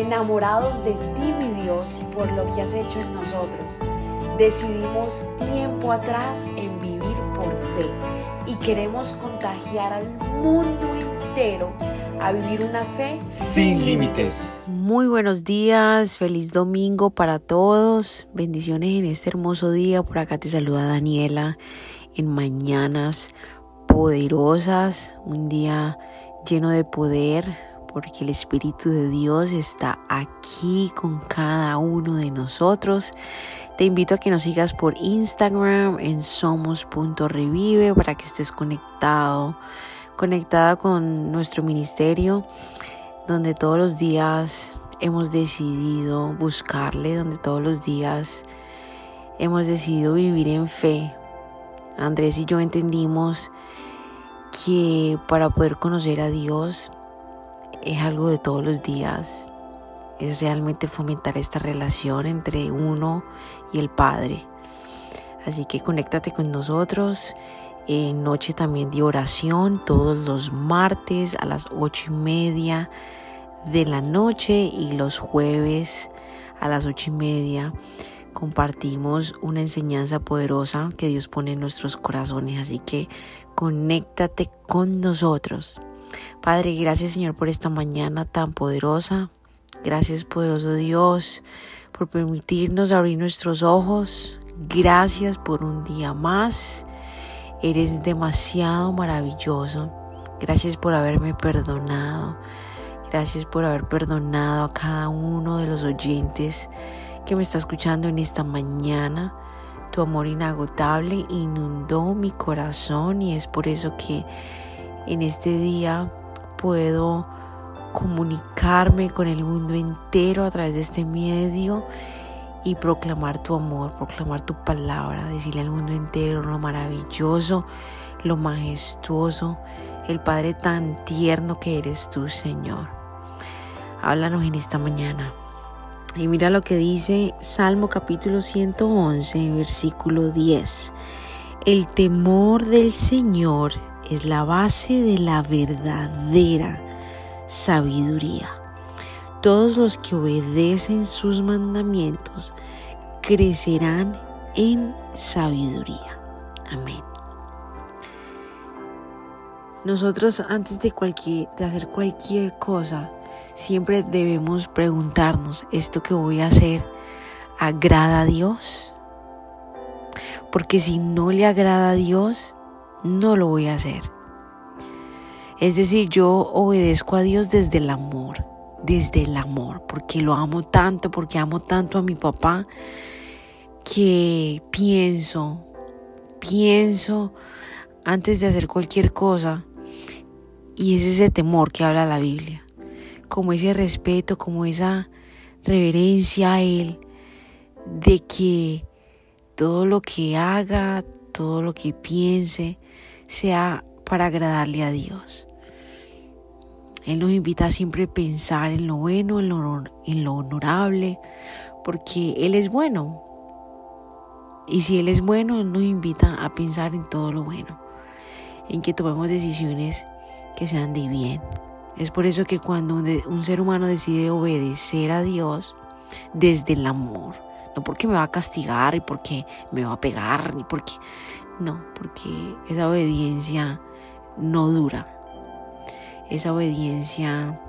enamorados de ti, mi Dios, por lo que has hecho en nosotros. Decidimos tiempo atrás en vivir por fe y queremos contagiar al mundo entero a vivir una fe sin límites. Muy buenos días, feliz domingo para todos, bendiciones en este hermoso día. Por acá te saluda Daniela en Mañanas Poderosas, un día lleno de poder, porque el Espíritu de Dios está aquí con cada uno de nosotros. Te invito a que nos sigas por Instagram en somos.revive para que estés conectado, conectada con nuestro ministerio, donde todos los días hemos decidido buscarle, donde todos los días hemos decidido vivir en fe. Andrés y yo entendimos que para poder conocer a Dios es algo de todos los días, es realmente fomentar esta relación entre uno y el Padre. Así que conéctate con nosotros en noche también de oración todos los martes a las ocho y media de la noche y los jueves a las ocho y media compartimos una enseñanza poderosa que Dios pone en nuestros corazones. Así que conéctate con nosotros. Padre, gracias Señor por esta mañana tan poderosa. Gracias poderoso Dios por permitirnos abrir nuestros ojos. Gracias por un día más. Eres demasiado maravilloso. Gracias por haberme perdonado. Gracias por haber perdonado a cada uno de los oyentes que me está escuchando en esta mañana. Tu amor inagotable inundó mi corazón y es por eso que en este día puedo comunicarme con el mundo entero a través de este medio y proclamar tu amor, proclamar tu palabra, decirle al mundo entero lo maravilloso, lo majestuoso, el Padre tan tierno que eres tú, Señor. Háblanos en esta mañana. Y mira lo que dice Salmo capítulo 111, versículo 10. El temor del Señor es la base de la verdadera sabiduría. Todos los que obedecen sus mandamientos crecerán en sabiduría. Amén. Nosotros antes de, cualquier, de hacer cualquier cosa, siempre debemos preguntarnos, ¿esto que voy a hacer agrada a Dios? Porque si no le agrada a Dios, no lo voy a hacer. Es decir, yo obedezco a Dios desde el amor, desde el amor, porque lo amo tanto, porque amo tanto a mi papá, que pienso, pienso antes de hacer cualquier cosa, y es ese temor que habla la Biblia como ese respeto, como esa reverencia a Él, de que todo lo que haga, todo lo que piense, sea para agradarle a Dios. Él nos invita a siempre pensar en lo bueno, en lo, en lo honorable, porque Él es bueno. Y si Él es bueno, Él nos invita a pensar en todo lo bueno, en que tomemos decisiones que sean de bien, es por eso que cuando un, ser humano decide obedecer a Dios desde el amor, no porque me va a castigar y porque me va a pegar, ni porque... No, porque esa obediencia no dura. Esa obediencia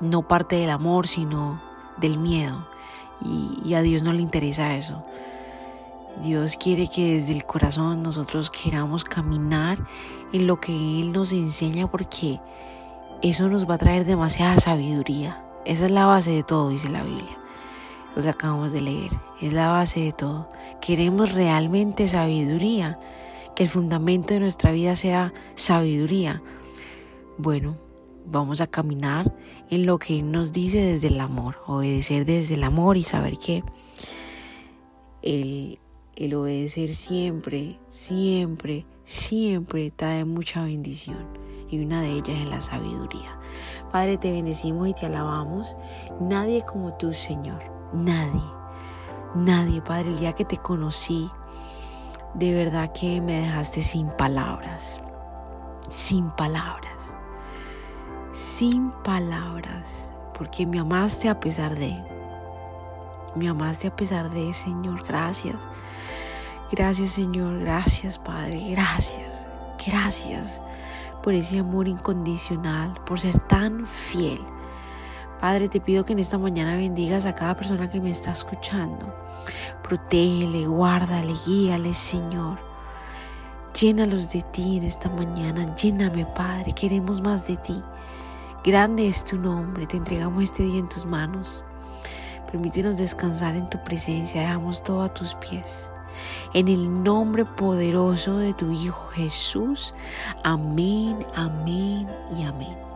no parte del amor, sino del miedo. Y, y, a Dios no le interesa eso. Dios quiere que desde el corazón nosotros queramos caminar en lo que Él nos enseña porque eso nos va a traer demasiada sabiduría. Esa es la base de todo, dice la Biblia. Lo que acabamos de leer es la base de todo. Queremos realmente sabiduría, que el fundamento de nuestra vida sea sabiduría. Bueno, vamos a caminar en lo que nos dice desde el amor, obedecer desde el amor y saber que el, el obedecer siempre, siempre, siempre trae mucha bendición y una de ellas es la sabiduría. Padre, te bendecimos y te alabamos. Nadie como tú, Señor. Nadie. Nadie, Padre, el día que te conocí, de verdad que me dejaste sin palabras. Sin palabras. Sin palabras. porque me amaste a pesar de. Me amaste a pesar de, Señor. Gracias. Gracias, Señor. Gracias, Padre. Gracias. Gracias por ese amor incondicional, por ser tan fiel. Padre, te pido que en esta mañana bendigas a cada persona que me está escuchando. Protégele, guárdale, guíale, Señor. Llénalos de ti en esta mañana. Lléname, Padre. Queremos más de ti. Grande es tu nombre. Te entregamos este día en tus manos. Permítenos descansar en tu presencia. Dejamos todo a tus pies. En el nombre poderoso de tu Hijo Jesús. Amén, amén y amén.